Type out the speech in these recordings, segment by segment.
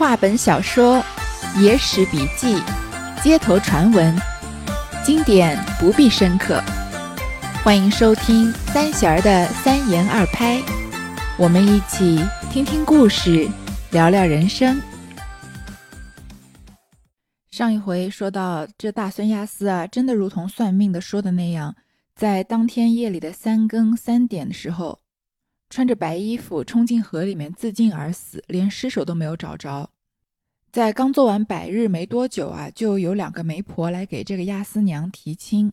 话本小说、野史笔记、街头传闻，经典不必深刻。欢迎收听三弦儿的三言二拍，我们一起听听故事，聊聊人生。上一回说到，这大孙亚斯啊，真的如同算命的说的那样，在当天夜里的三更三点的时候。穿着白衣服冲进河里面自尽而死，连尸首都没有找着。在刚做完百日没多久啊，就有两个媒婆来给这个亚斯娘提亲。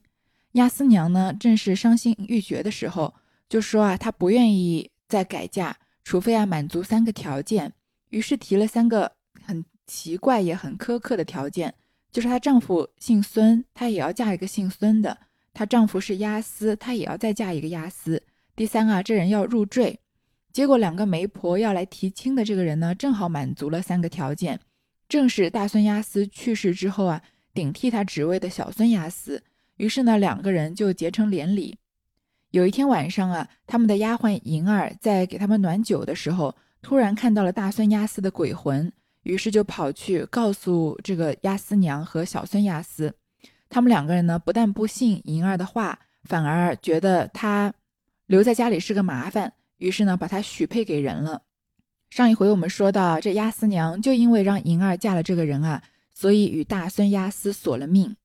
亚斯娘呢，正是伤心欲绝的时候，就说啊，她不愿意再改嫁，除非啊满足三个条件。于是提了三个很奇怪也很苛刻的条件，就是她丈夫姓孙，她也要嫁一个姓孙的；她丈夫是亚斯，她也要再嫁一个亚斯。第三啊，这人要入赘，结果两个媒婆要来提亲的这个人呢，正好满足了三个条件，正是大孙押司去世之后啊，顶替他职位的小孙押司。于是呢，两个人就结成连理。有一天晚上啊，他们的丫鬟银儿在给他们暖酒的时候，突然看到了大孙押司的鬼魂，于是就跑去告诉这个押司娘和小孙押司。他们两个人呢，不但不信银儿的话，反而觉得他。留在家里是个麻烦，于是呢，把他许配给人了。上一回我们说到，这亚斯娘就因为让银儿嫁了这个人啊，所以与大孙亚斯索了命。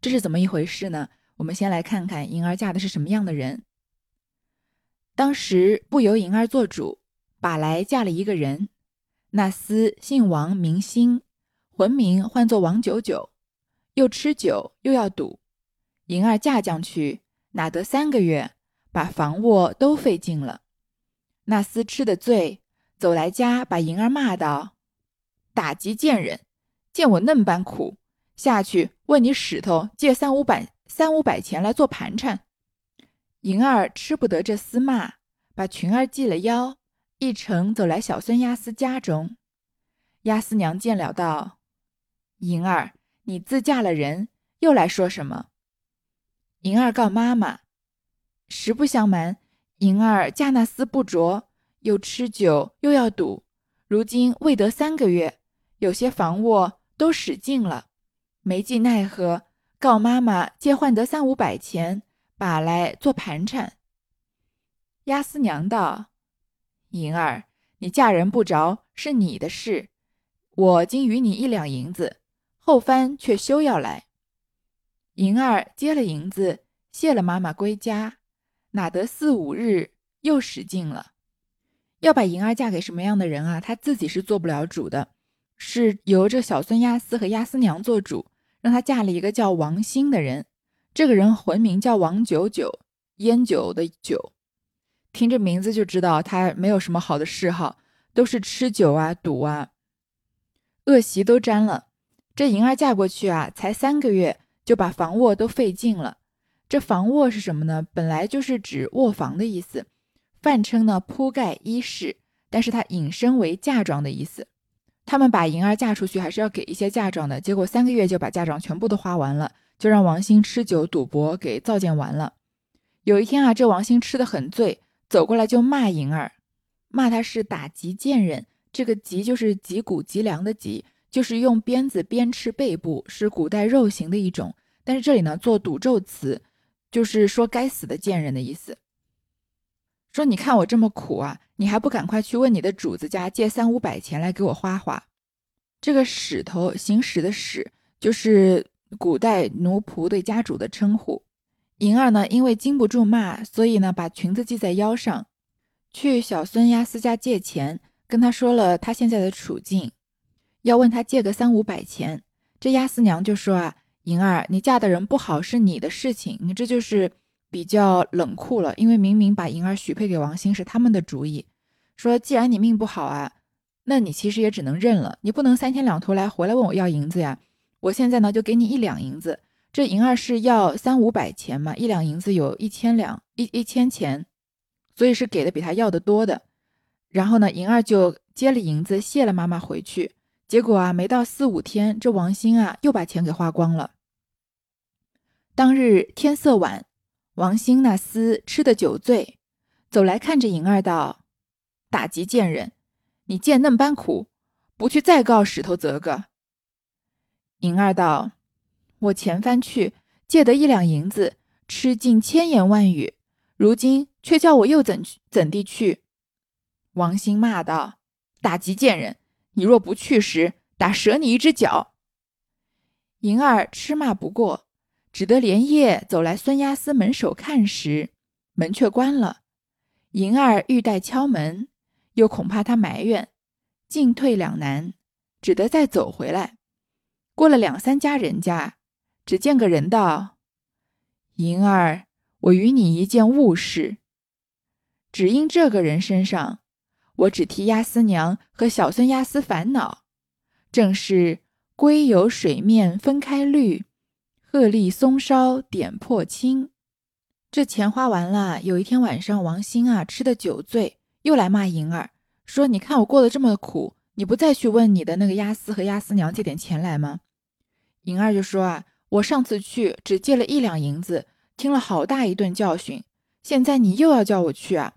这是怎么一回事呢？我们先来看看银儿嫁的是什么样的人。当时不由银儿做主，把来嫁了一个人。那厮姓王，名兴，魂名唤作王九九，又吃酒又要赌。银儿嫁将去，哪得三个月？把房卧都费尽了，那厮吃的醉，走来家把银儿骂道：“打击贱人，见我嫩般苦，下去问你使头借三五百三五百钱来做盘缠。”银儿吃不得这厮骂，把裙儿系了腰，一程走来小孙亚斯家中。亚斯娘见了道：“银儿，你自嫁了人，又来说什么？”银儿告妈妈。实不相瞒，银儿嫁那厮不着，又吃酒又要赌，如今未得三个月，有些房卧都使尽了，没计奈何，告妈妈借换得三五百钱，把来做盘缠。押司娘道：“银儿，你嫁人不着是你的事，我今与你一两银子，后番却休要来。”银儿接了银子，谢了妈妈归家。哪得四五日又使劲了？要把银儿嫁给什么样的人啊？她自己是做不了主的，是由这小孙押司和押司娘做主，让她嫁了一个叫王兴的人。这个人魂名叫王九九，烟酒的酒。听这名字就知道他没有什么好的嗜好，都是吃酒啊、赌啊，恶习都沾了。这银儿嫁过去啊，才三个月就把房卧都费尽了。这房卧是什么呢？本来就是指卧房的意思，泛称呢铺盖衣饰，但是它引申为嫁妆的意思。他们把银儿嫁出去，还是要给一些嫁妆的。结果三个月就把嫁妆全部都花完了，就让王兴吃酒赌博给造践完了。有一天啊，这王兴吃的很醉，走过来就骂银儿，骂他是打击贱人。这个击就是脊骨脊梁的击，就是用鞭子鞭笞背部，是古代肉刑的一种。但是这里呢做赌咒词。就是说该死的贱人的意思。说你看我这么苦啊，你还不赶快去问你的主子家借三五百钱来给我花花。这个使头行使的使，就是古代奴仆对家主的称呼。银儿呢，因为经不住骂，所以呢把裙子系在腰上，去小孙亚斯家借钱，跟他说了他现在的处境，要问他借个三五百钱。这亚斯娘就说啊。银儿，你嫁的人不好是你的事情，你这就是比较冷酷了。因为明明把银儿许配给王兴是他们的主意，说既然你命不好啊，那你其实也只能认了，你不能三天两头来回来问我要银子呀。我现在呢就给你一两银子，这银儿是要三五百钱嘛，一两银子有一千两一一千钱，所以是给的比他要的多的。然后呢，银儿就接了银子，谢了妈妈回去。结果啊，没到四五天，这王兴啊又把钱给花光了。当日天色晚，王兴那厮吃的酒醉，走来看着银儿道：“打击贱人，你见嫩般苦，不去再告石头则个。银儿道：“我前番去借得一两银子，吃尽千言万语，如今却叫我又怎怎地去？”王兴骂道：“打吉贱人，你若不去时，打折你一只脚。”银儿吃骂不过，只得连夜走来孙押司门首看时，门却关了。银儿欲待敲门，又恐怕他埋怨，进退两难，只得再走回来。过了两三家人家，只见个人道：“银儿，我与你一件物事。只因这个人身上，我只替押司娘和小孙押司烦恼。正是归有水面分开绿，鹤立松梢点破青。这钱花完了，有一天晚上，王兴啊吃的酒醉，又来骂银儿，说：你看我过得这么苦，你不再去问你的那个押司和押司娘借点钱来吗？”银儿就说啊，我上次去只借了一两银子，听了好大一顿教训。现在你又要叫我去啊？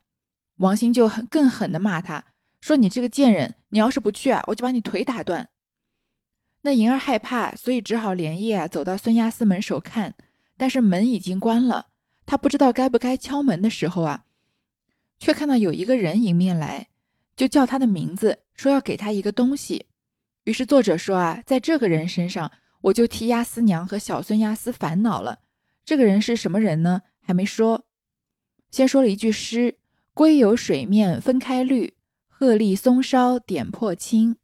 王兴就很更狠的骂他，说你这个贱人，你要是不去啊，我就把你腿打断。那银儿害怕，所以只好连夜啊走到孙押司门首看，但是门已经关了，他不知道该不该敲门的时候啊，却看到有一个人迎面来，就叫他的名字，说要给他一个东西。于是作者说啊，在这个人身上。我就替押司娘和小孙押司烦恼了。这个人是什么人呢？还没说，先说了一句诗：“龟游水面分开绿，鹤立松梢点破青。”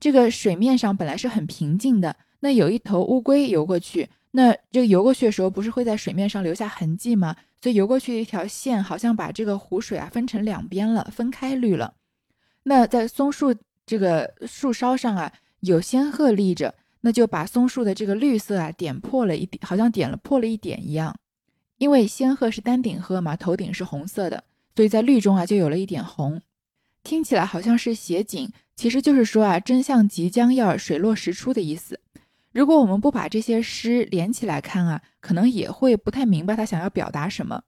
这个水面上本来是很平静的，那有一头乌龟游过去，那这个游过去的时候，不是会在水面上留下痕迹吗？所以游过去的一条线，好像把这个湖水啊分成两边了，分开绿了。那在松树这个树梢上啊，有仙鹤立着。那就把松树的这个绿色啊点破了一点，好像点了破了一点一样。因为仙鹤是丹顶鹤嘛，头顶是红色的，所以在绿中啊就有了一点红。听起来好像是写景，其实就是说啊真相即将要水落石出的意思。如果我们不把这些诗连起来看啊，可能也会不太明白他想要表达什么。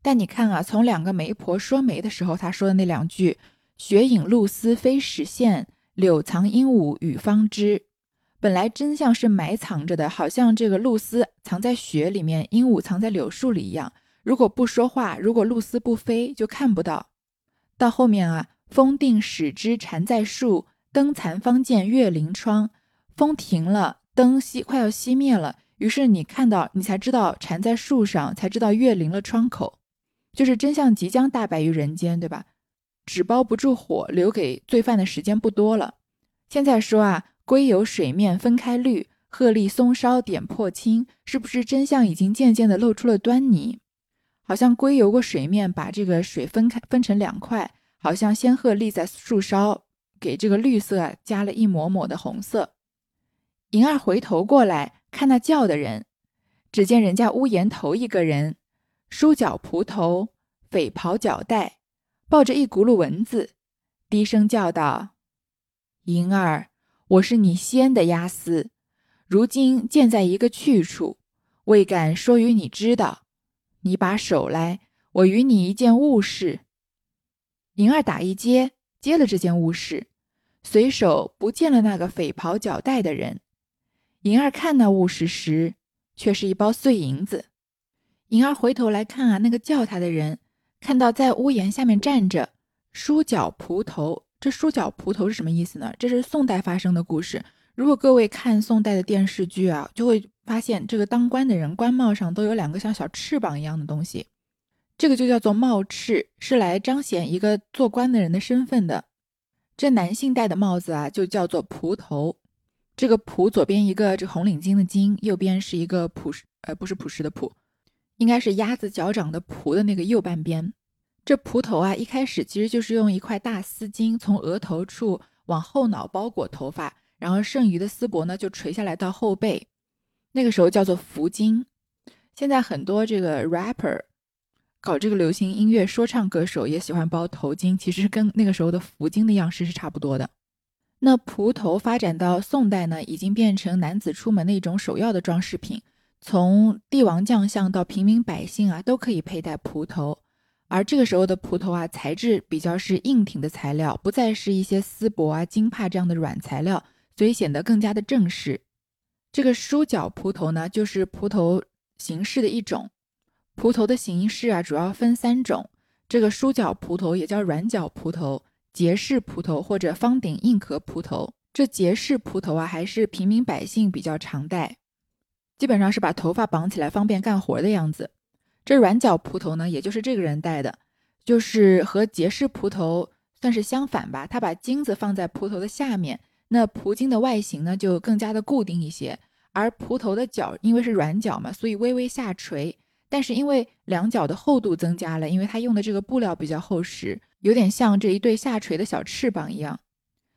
但你看啊，从两个媒婆说媒的时候，他说的那两句“雪影露丝非实现，柳藏鹦鹉语方知”。本来真相是埋藏着的，好像这个露丝藏在雪里面，鹦鹉藏在柳树里一样。如果不说话，如果露丝不飞，就看不到。到后面啊，风定始知蝉在树，灯残方见月临窗。风停了，灯熄，快要熄灭了，于是你看到，你才知道蝉在树上，才知道月临了窗口，就是真相即将大白于人间，对吧？纸包不住火，留给罪犯的时间不多了。现在说啊。龟有水面分开绿，鹤立松梢点破青，是不是真相已经渐渐的露出了端倪？好像龟游过水面，把这个水分开分成两块，好像仙鹤立在树梢，给这个绿色加了一抹抹的红色。银儿回头过来看那叫的人，只见人家屋檐头一个人，梳脚蒲头，匪袍脚带，抱着一轱辘蚊子，低声叫道：“银儿。”我是你先的押司，如今见在一个去处，未敢说与你知道。你把手来，我与你一件物事。银儿打一接，接了这件物事，随手不见了那个匪袍脚带的人。银儿看那物事时，却是一包碎银子。银儿回头来看啊，那个叫他的人，看到在屋檐下面站着，梳脚蒲头。这梳脚蒲头是什么意思呢？这是宋代发生的故事。如果各位看宋代的电视剧啊，就会发现这个当官的人官帽上都有两个像小翅膀一样的东西，这个就叫做帽翅，是来彰显一个做官的人的身份的。这男性戴的帽子啊，就叫做蒲头。这个蒲左边一个这红领巾的巾，右边是一个朴实呃不是朴实的朴，应该是鸭子脚掌的蒲的那个右半边。这蒲头啊，一开始其实就是用一块大丝巾从额头处往后脑包裹头发，然后剩余的丝帛呢就垂下来到后背，那个时候叫做福巾。现在很多这个 rapper 搞这个流行音乐说唱歌手也喜欢包头巾，其实跟那个时候的福巾的样式是差不多的。那蒲头发展到宋代呢，已经变成男子出门的一种首要的装饰品，从帝王将相到平民百姓啊都可以佩戴蒲头。而这个时候的蒲头啊，材质比较是硬挺的材料，不再是一些丝帛啊、金帕这样的软材料，所以显得更加的正式。这个梳角蒲头呢，就是蒲头形式的一种。蒲头的形式啊，主要分三种。这个梳角蒲头也叫软角蒲头、结式蒲头或者方顶硬壳蒲头。这结式蒲头啊，还是平民百姓比较常戴，基本上是把头发绑起来方便干活的样子。这软角蒲头呢，也就是这个人戴的，就是和结式蒲头算是相反吧。他把金子放在蒲头的下面，那蒲金的外形呢就更加的固定一些。而蒲头的角因为是软角嘛，所以微微下垂。但是因为两脚的厚度增加了，因为它用的这个布料比较厚实，有点像这一对下垂的小翅膀一样。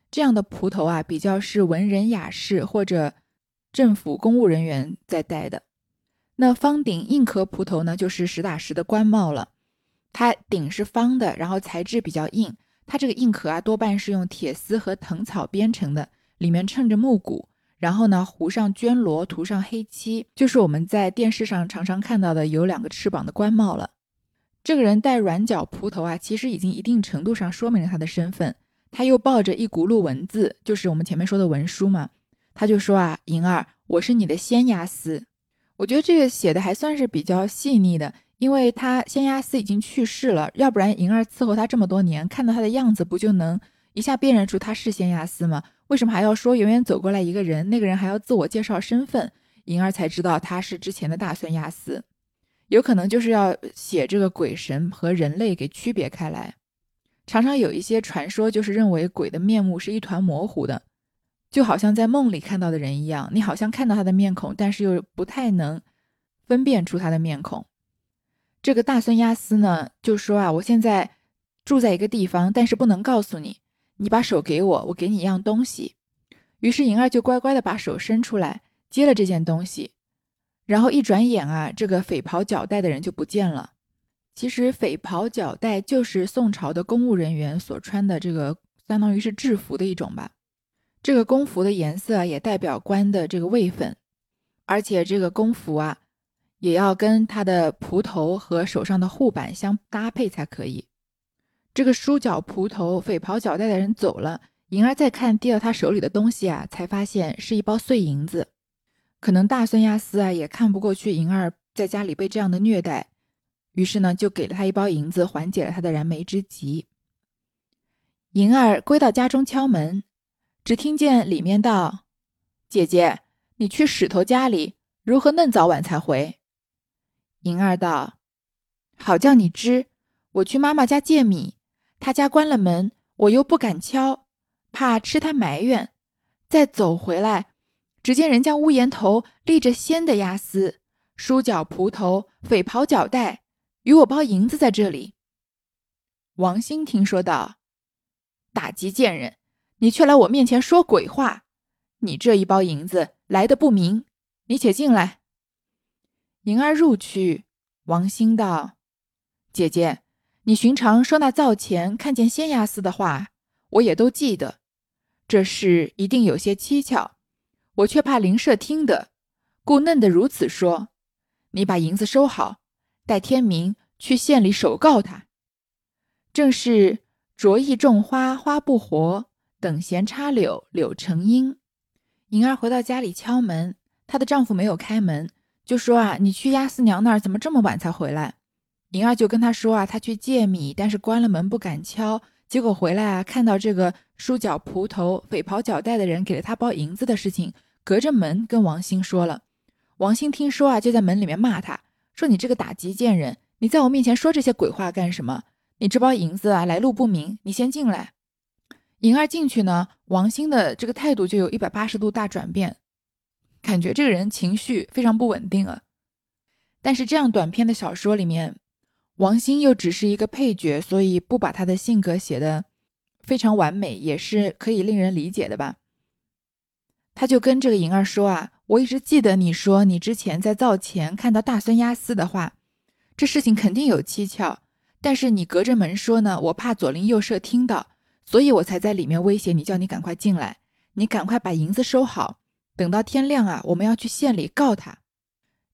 这样的蒲头啊，比较是文人雅士或者政府公务人员在戴的。那方顶硬壳蒲头呢，就是实打实的官帽了。它顶是方的，然后材质比较硬。它这个硬壳啊，多半是用铁丝和藤草编成的，里面衬着木骨。然后呢，糊上绢罗，涂上黑漆，就是我们在电视上常常看到的有两个翅膀的官帽了。这个人戴软角蒲头啊，其实已经一定程度上说明了他的身份。他又抱着一轱辘文字，就是我们前面说的文书嘛。他就说啊：“银儿，我是你的仙押司。”我觉得这个写的还算是比较细腻的，因为他仙押司已经去世了，要不然银儿伺候他这么多年，看到他的样子，不就能一下辨认出他是仙押司吗？为什么还要说远远走过来一个人？那个人还要自我介绍身份，银儿才知道他是之前的大孙亚斯，有可能就是要写这个鬼神和人类给区别开来。常常有一些传说，就是认为鬼的面目是一团模糊的，就好像在梦里看到的人一样，你好像看到他的面孔，但是又不太能分辨出他的面孔。这个大孙亚斯呢，就说啊，我现在住在一个地方，但是不能告诉你。你把手给我，我给你一样东西。于是银儿就乖乖的把手伸出来，接了这件东西。然后一转眼啊，这个匪袍脚带的人就不见了。其实匪袍脚带就是宋朝的公务人员所穿的这个，相当于是制服的一种吧。这个公服的颜色也代表官的这个位分，而且这个公服啊，也要跟他的蒲头和手上的护板相搭配才可以。这个梳脚蒲头、匪袍脚带的人走了，银儿再看递到他手里的东西啊，才发现是一包碎银子。可能大孙亚斯啊也看不过去银儿在家里被这样的虐待，于是呢就给了他一包银子，缓解了他的燃眉之急。银儿归到家中敲门，只听见里面道：“姐姐，你去史头家里，如何嫩早晚才回？”银儿道：“好叫你知，我去妈妈家借米。”他家关了门，我又不敢敲，怕吃他埋怨。再走回来，只见人家屋檐头立着鲜的鸭丝，梳脚蒲头，匪袍脚带，与我包银子在这里。王兴听说道：“打击贱人，你却来我面前说鬼话！你这一包银子来的不明，你且进来。”银儿入去，王兴道：“姐姐。”你寻常说那灶前看见仙牙丝的话，我也都记得。这事一定有些蹊跷，我却怕邻舍听得，故嫩的如此说。你把银子收好，待天明去县里首告他。正是着意种花花不活，等闲插柳柳成荫。银儿回到家里敲门，她的丈夫没有开门，就说啊，你去亚丝娘那儿，怎么这么晚才回来？银儿就跟他说啊，他去借米，但是关了门不敢敲，结果回来啊，看到这个梳脚蒲头、匪袍脚带的人给了他包银子的事情，隔着门跟王兴说了。王兴听说啊，就在门里面骂他，说你这个打击贱人，你在我面前说这些鬼话干什么？你这包银子啊，来路不明，你先进来。银儿进去呢，王兴的这个态度就有一百八十度大转变，感觉这个人情绪非常不稳定啊。但是这样短篇的小说里面。王兴又只是一个配角，所以不把他的性格写的非常完美，也是可以令人理解的吧。他就跟这个银儿说啊，我一直记得你说你之前在灶前看到大孙押司的话，这事情肯定有蹊跷。但是你隔着门说呢，我怕左邻右舍听到，所以我才在里面威胁你，叫你赶快进来，你赶快把银子收好，等到天亮啊，我们要去县里告他。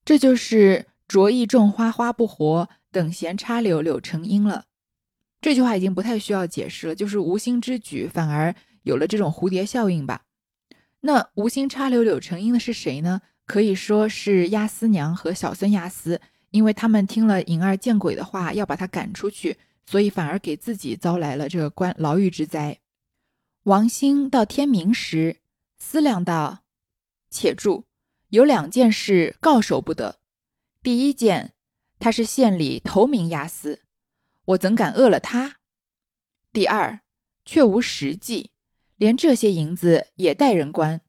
这就是着意种花花不活。等闲插柳柳成荫了。这句话已经不太需要解释了，就是无心之举，反而有了这种蝴蝶效应吧。那无心插柳柳成荫的是谁呢？可以说是押司娘和小孙押司，因为他们听了银儿见鬼的话，要把他赶出去，所以反而给自己遭来了这个关牢狱之灾。王兴到天明时思量道：“且住，有两件事告守不得。第一件，他是县里头名押司。”我怎敢饿了他？第二，却无实际，连这些银子也带人关，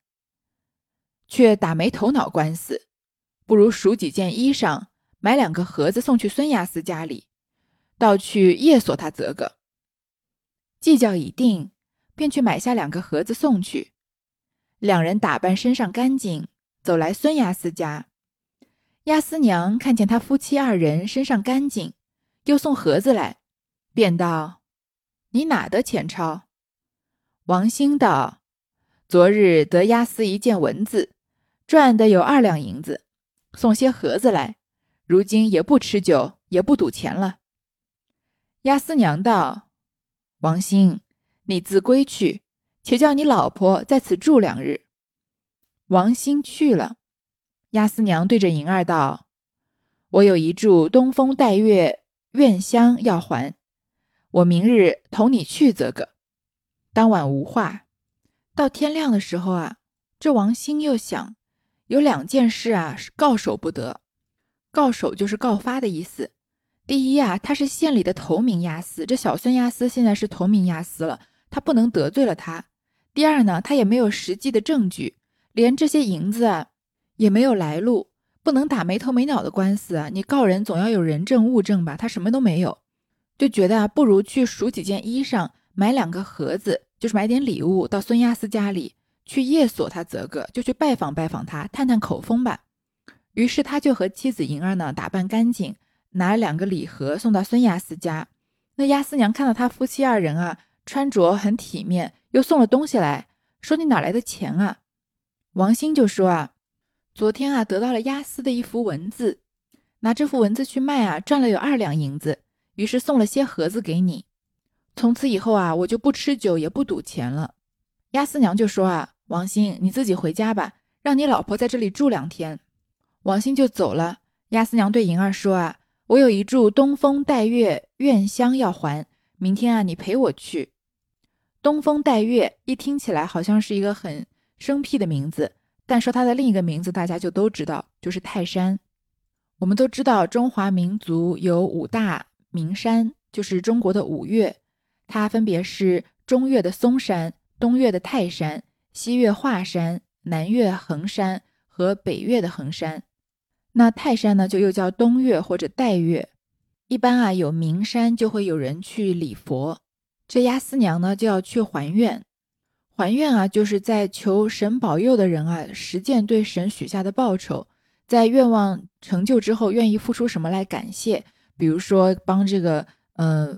却打没头脑官司，不如数几件衣裳，买两个盒子送去孙押司家里，倒去夜锁他则个。计较已定，便去买下两个盒子送去。两人打扮身上干净，走来孙押司家。亚斯娘看见他夫妻二人身上干净。又送盒子来，便道：“你哪得钱钞？”王兴道：“昨日得押司一件文字，赚的有二两银子，送些盒子来。如今也不吃酒，也不赌钱了。”押司娘道：“王兴，你自归去，且叫你老婆在此住两日。”王兴去了。押司娘对着银儿道：“我有一柱东风带月。”院香要还，我明日同你去则个。当晚无话。到天亮的时候啊，这王兴又想，有两件事啊是告守不得。告守就是告发的意思。第一啊，他是县里的头名押司，这小孙押司现在是头名押司了，他不能得罪了他。第二呢，他也没有实际的证据，连这些银子啊也没有来路。不能打没头没脑的官司啊！你告人总要有人证物证吧？他什么都没有，就觉得啊，不如去数几件衣裳，买两个盒子，就是买点礼物到孙亚斯家里去夜锁他则个，就去拜访拜访他，探探口风吧。于是他就和妻子银儿呢打扮干净，拿了两个礼盒送到孙亚斯家。那亚斯娘看到他夫妻二人啊穿着很体面，又送了东西来说：“你哪来的钱啊？”王兴就说啊。昨天啊，得到了押司的一幅文字，拿这幅文字去卖啊，赚了有二两银子，于是送了些盒子给你。从此以后啊，我就不吃酒，也不赌钱了。押司娘就说啊，王兴，你自己回家吧，让你老婆在这里住两天。王兴就走了。押司娘对银儿说啊，我有一柱东风带月院香要还，明天啊，你陪我去。东风带月一听起来好像是一个很生僻的名字。但说它的另一个名字，大家就都知道，就是泰山。我们都知道，中华民族有五大名山，就是中国的五岳，它分别是中岳的嵩山、东岳的泰山、西岳华山、南岳衡山和北岳的衡山。那泰山呢，就又叫东岳或者岱岳。一般啊，有名山就会有人去礼佛，这押司娘呢就要去还愿。还愿啊，就是在求神保佑的人啊，实践对神许下的报酬，在愿望成就之后，愿意付出什么来感谢？比如说帮这个呃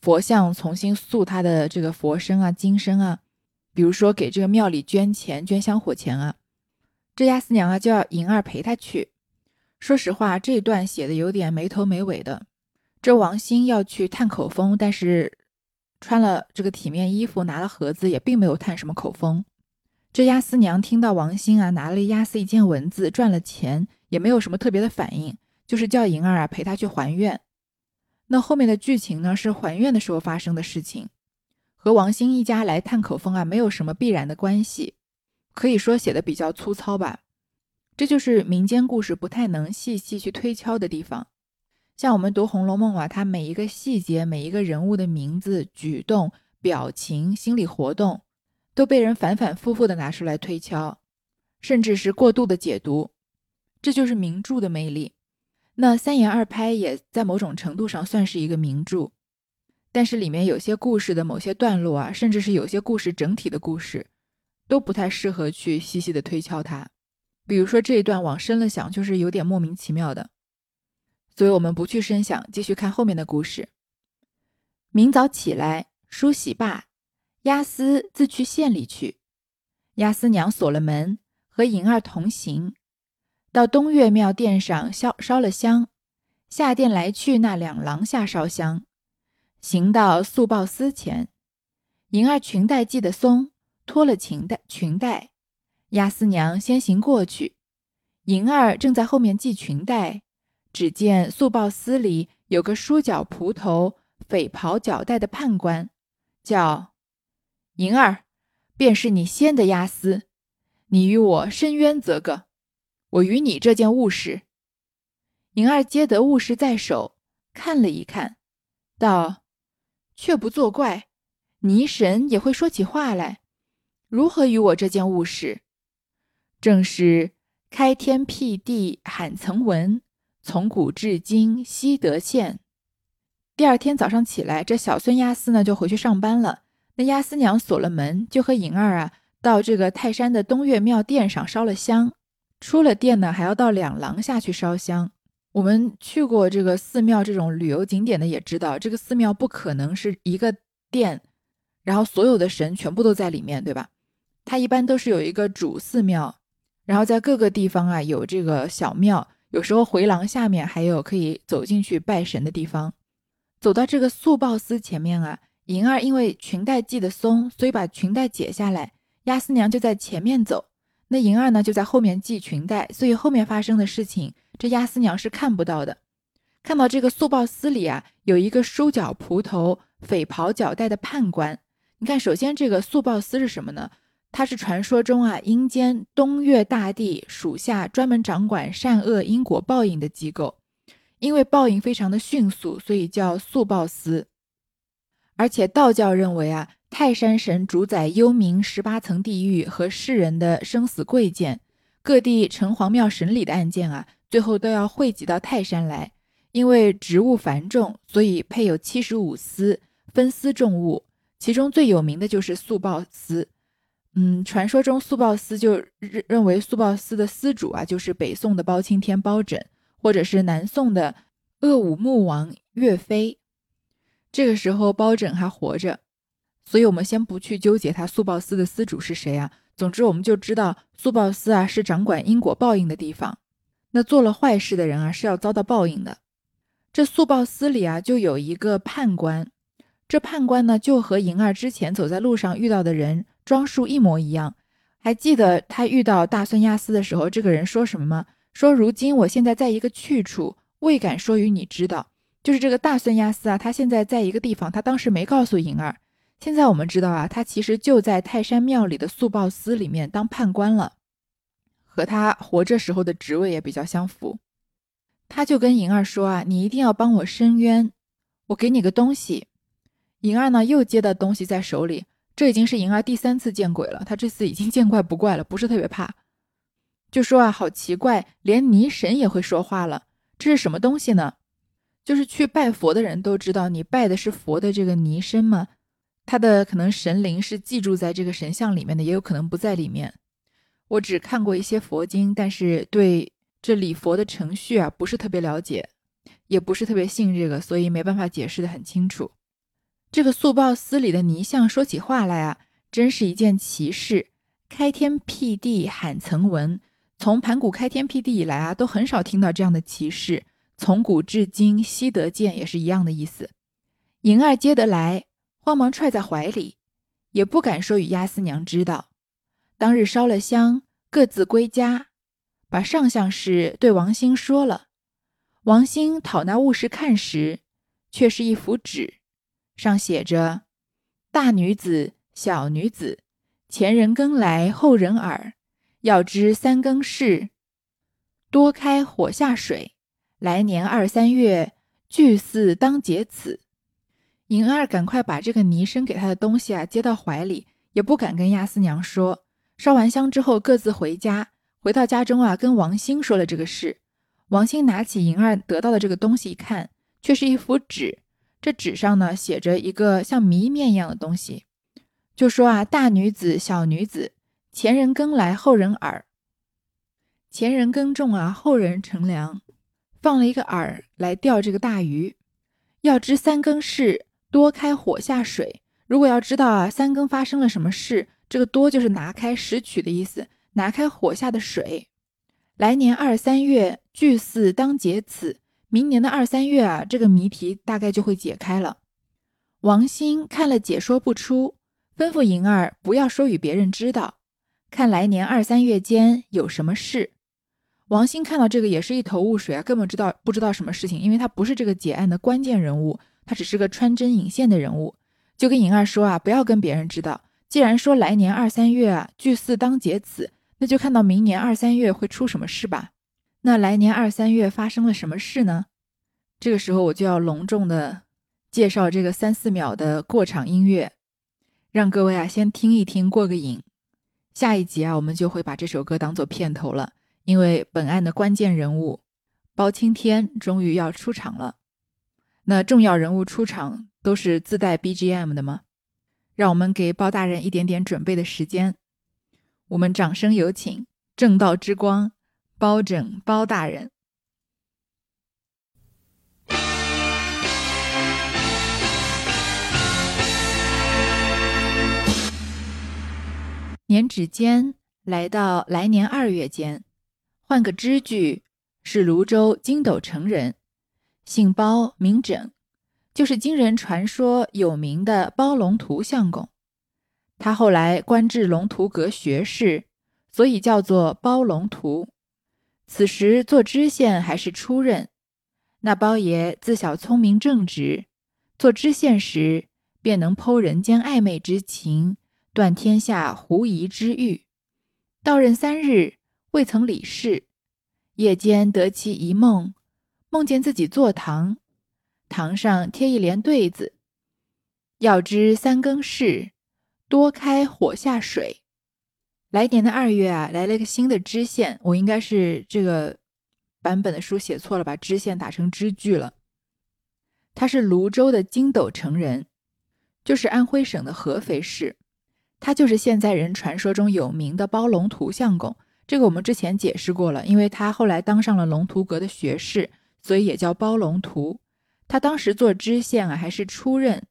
佛像重新塑他的这个佛身啊、金身啊，比如说给这个庙里捐钱、捐香火钱啊。这押司娘啊，就要银儿陪他去。说实话，这段写的有点没头没尾的。这王兴要去探口风，但是。穿了这个体面衣服，拿了盒子，也并没有探什么口风。这押司娘听到王兴啊拿了押司一件文字，赚了钱，也没有什么特别的反应，就是叫银儿啊陪他去还愿。那后面的剧情呢，是还愿的时候发生的事情，和王兴一家来探口风啊没有什么必然的关系，可以说写的比较粗糙吧。这就是民间故事不太能细细去推敲的地方。像我们读《红楼梦》啊，它每一个细节、每一个人物的名字、举动、表情、心理活动，都被人反反复复的拿出来推敲，甚至是过度的解读，这就是名著的魅力。那三言二拍也在某种程度上算是一个名著，但是里面有些故事的某些段落啊，甚至是有些故事整体的故事，都不太适合去细细的推敲它。比如说这一段往深了想，就是有点莫名其妙的。所以我们不去深想，继续看后面的故事。明早起来梳洗罢，押司自去县里去。押司娘锁了门，和银儿同行，到东岳庙殿上烧烧了香，下殿来去那两廊下烧香，行到素报司前，银儿裙带系的松，脱了裙带，裙带，押司娘先行过去，银儿正在后面系裙带，只见素报司里有个梳脚蒲头、匪袍脚带的判官，叫银儿，便是你先的押司，你与我申冤则个，我与你这件物事。银儿接得物事在手，看了一看，道：“却不作怪，泥神也会说起话来，如何与我这件物事？正是开天辟地喊曾闻，从古至今悉得见。”第二天早上起来，这小孙押司呢就回去上班了。那押司娘锁了门，就和银儿啊到这个泰山的东岳庙殿上烧了香。出了殿呢，还要到两廊下去烧香。我们去过这个寺庙这种旅游景点的，也知道这个寺庙不可能是一个殿，然后所有的神全部都在里面，对吧？它一般都是有一个主寺庙，然后在各个地方啊有这个小庙，有时候回廊下面还有可以走进去拜神的地方。走到这个素报司前面啊，银儿因为裙带系得松，所以把裙带解下来，押司娘就在前面走，那银儿呢就在后面系裙带，所以后面发生的事情。这押司娘是看不到的，看到这个素报司里啊，有一个梳脚蒲头、匪袍脚带的判官。你看，首先这个素报司是什么呢？它是传说中啊阴间东岳大帝属下专门掌管善恶因果报应的机构，因为报应非常的迅速，所以叫速报司。而且道教认为啊，泰山神主宰幽冥十八层地狱和世人的生死贵贱，各地城隍庙审理的案件啊。最后都要汇集到泰山来，因为职务繁重，所以配有七十五司，分司重务。其中最有名的就是速报司。嗯，传说中速报司就认认为速报司的司主啊，就是北宋的包青天包拯，或者是南宋的鄂武穆王岳飞。这个时候包拯还活着，所以我们先不去纠结他速报司的司主是谁啊。总之，我们就知道速报司啊是掌管因果报应的地方。那做了坏事的人啊，是要遭到报应的。这速报司里啊，就有一个判官。这判官呢，就和银儿之前走在路上遇到的人装束一模一样。还记得他遇到大孙亚斯的时候，这个人说什么吗？说如今我现在在一个去处，未敢说与你知道。就是这个大孙亚斯啊，他现在在一个地方，他当时没告诉银儿。现在我们知道啊，他其实就在泰山庙里的速报司里面当判官了。和他活着时候的职位也比较相符，他就跟银儿说啊：“你一定要帮我伸冤，我给你个东西。”银儿呢又接到东西在手里，这已经是银儿第三次见鬼了。他这次已经见怪不怪了，不是特别怕，就说啊：“好奇怪，连泥神也会说话了，这是什么东西呢？”就是去拜佛的人都知道，你拜的是佛的这个泥身嘛，他的可能神灵是寄住在这个神像里面的，也有可能不在里面。我只看过一些佛经，但是对这礼佛的程序啊不是特别了解，也不是特别信这个，所以没办法解释的很清楚。这个速报司里的泥像说起话来啊，真是一件奇事。开天辟地喊曾闻，从盘古开天辟地以来啊，都很少听到这样的奇事。从古至今悉得见，也是一样的意思。银儿接得来，慌忙揣在怀里，也不敢说与押司娘知道。当日烧了香，各自归家，把上相事对王兴说了。王兴讨那物事看时，却是一幅纸，上写着：“大女子、小女子，前人耕来后人耳。要知三更事，多开火下水。来年二三月，聚祀当结此。”银儿赶快把这个泥生给他的东西啊接到怀里，也不敢跟亚四娘说。烧完香之后，各自回家。回到家中啊，跟王兴说了这个事。王兴拿起银儿得到的这个东西一看，却是一幅纸。这纸上呢，写着一个像谜面一样的东西，就说啊：“大女子、小女子，前人耕来后人饵。前人耕种啊，后人乘凉，放了一个饵来钓这个大鱼。要知三更事，多开火下水。如果要知道啊，三更发生了什么事。”这个多就是拿开拾取的意思，拿开火下的水。来年二三月，聚祀当结此，明年的二三月啊，这个谜题大概就会解开了。王兴看了解说不出，吩咐莹儿不要说与别人知道，看来年二三月间有什么事。王兴看到这个也是一头雾水啊，根本知道不知道什么事情，因为他不是这个解案的关键人物，他只是个穿针引线的人物。就跟莹儿说啊，不要跟别人知道。既然说来年二三月啊，聚四当解此，那就看到明年二三月会出什么事吧。那来年二三月发生了什么事呢？这个时候我就要隆重的介绍这个三四秒的过场音乐，让各位啊先听一听过个瘾。下一集啊，我们就会把这首歌当做片头了，因为本案的关键人物包青天终于要出场了。那重要人物出场都是自带 BGM 的吗？让我们给包大人一点点准备的时间。我们掌声有请正道之光。包拯，包大人。年指间来到来年二月间，换个支句，是泸州金斗城人，姓包名拯，就是今人传说有名的包龙图相公。他后来官至龙图阁学士，所以叫做包龙图。此时做知县还是初任，那包爷自小聪明正直，做知县时便能剖人间暧昧之情，断天下狐疑之欲。到任三日，未曾理事，夜间得其一梦，梦见自己坐堂，堂上贴一联对子：“要知三更事，多开火下水。”来年的二月啊，来了一个新的知县，我应该是这个版本的书写错了，把知县打成知句了。他是泸州的金斗城人，就是安徽省的合肥市。他就是现在人传说中有名的包龙图相公。这个我们之前解释过了，因为他后来当上了龙图阁的学士，所以也叫包龙图。他当时做知县啊，还是初任，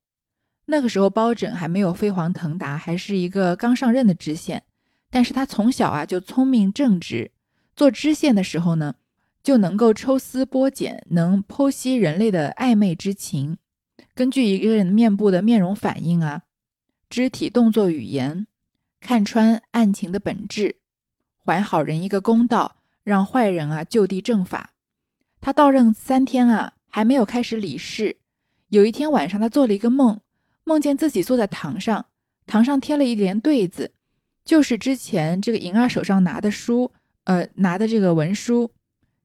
那个时候包拯还没有飞黄腾达，还是一个刚上任的知县。但是他从小啊就聪明正直，做知县的时候呢，就能够抽丝剥茧，能剖析人类的暧昧之情，根据一个人面部的面容反应啊、肢体动作语言，看穿案情的本质，还好人一个公道，让坏人啊就地正法。他到任三天啊，还没有开始理事。有一天晚上，他做了一个梦，梦见自己坐在堂上，堂上贴了一联对子。就是之前这个银儿手上拿的书，呃，拿的这个文书，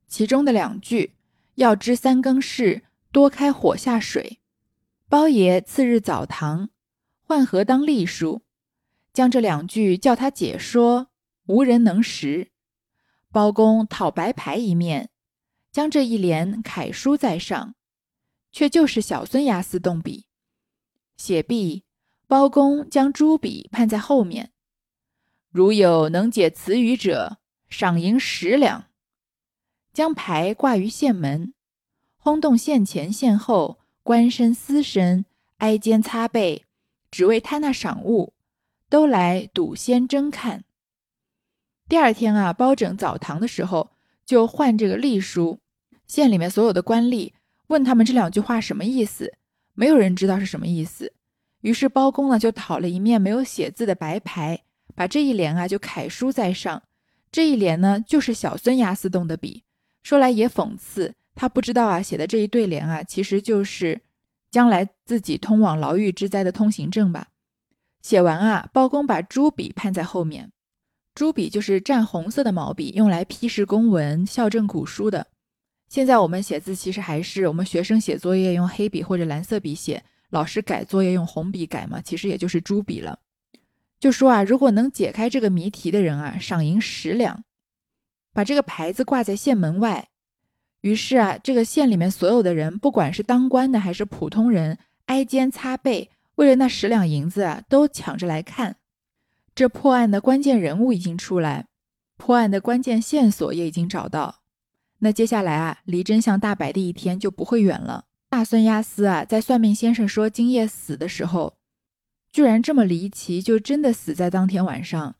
其中的两句“要知三更事，多开火下水”。包爷次日早堂，换何当隶书，将这两句叫他解说，无人能识。包公讨白牌一面，将这一联楷书在上，却就是小孙押司动笔。写毕，包公将朱笔判在后面。如有能解词语者，赏银十两。将牌挂于县门，轰动县前县后，官绅私绅挨肩擦背，只为贪那赏物，都来赌仙争看。第二天啊，包拯早堂的时候，就换这个隶书。县里面所有的官吏问他们这两句话什么意思，没有人知道是什么意思。于是包公呢，就讨了一面没有写字的白牌。把这一联啊，就楷书在上。这一联呢，就是小孙押司动的笔。说来也讽刺，他不知道啊，写的这一对联啊，其实就是将来自己通往牢狱之灾的通行证吧。写完啊，包公把朱笔判在后面。朱笔就是蘸红色的毛笔，用来批示公文、校正古书的。现在我们写字其实还是我们学生写作业用黑笔或者蓝色笔写，老师改作业用红笔改嘛，其实也就是朱笔了。就说啊，如果能解开这个谜题的人啊，赏银十两，把这个牌子挂在县门外。于是啊，这个县里面所有的人，不管是当官的还是普通人，挨肩擦背，为了那十两银子啊，都抢着来看。这破案的关键人物已经出来，破案的关键线索也已经找到。那接下来啊，离真相大白的一天就不会远了。大孙押司啊，在算命先生说今夜死的时候。居然这么离奇，就真的死在当天晚上，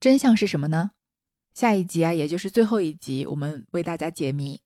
真相是什么呢？下一集啊，也就是最后一集，我们为大家解谜。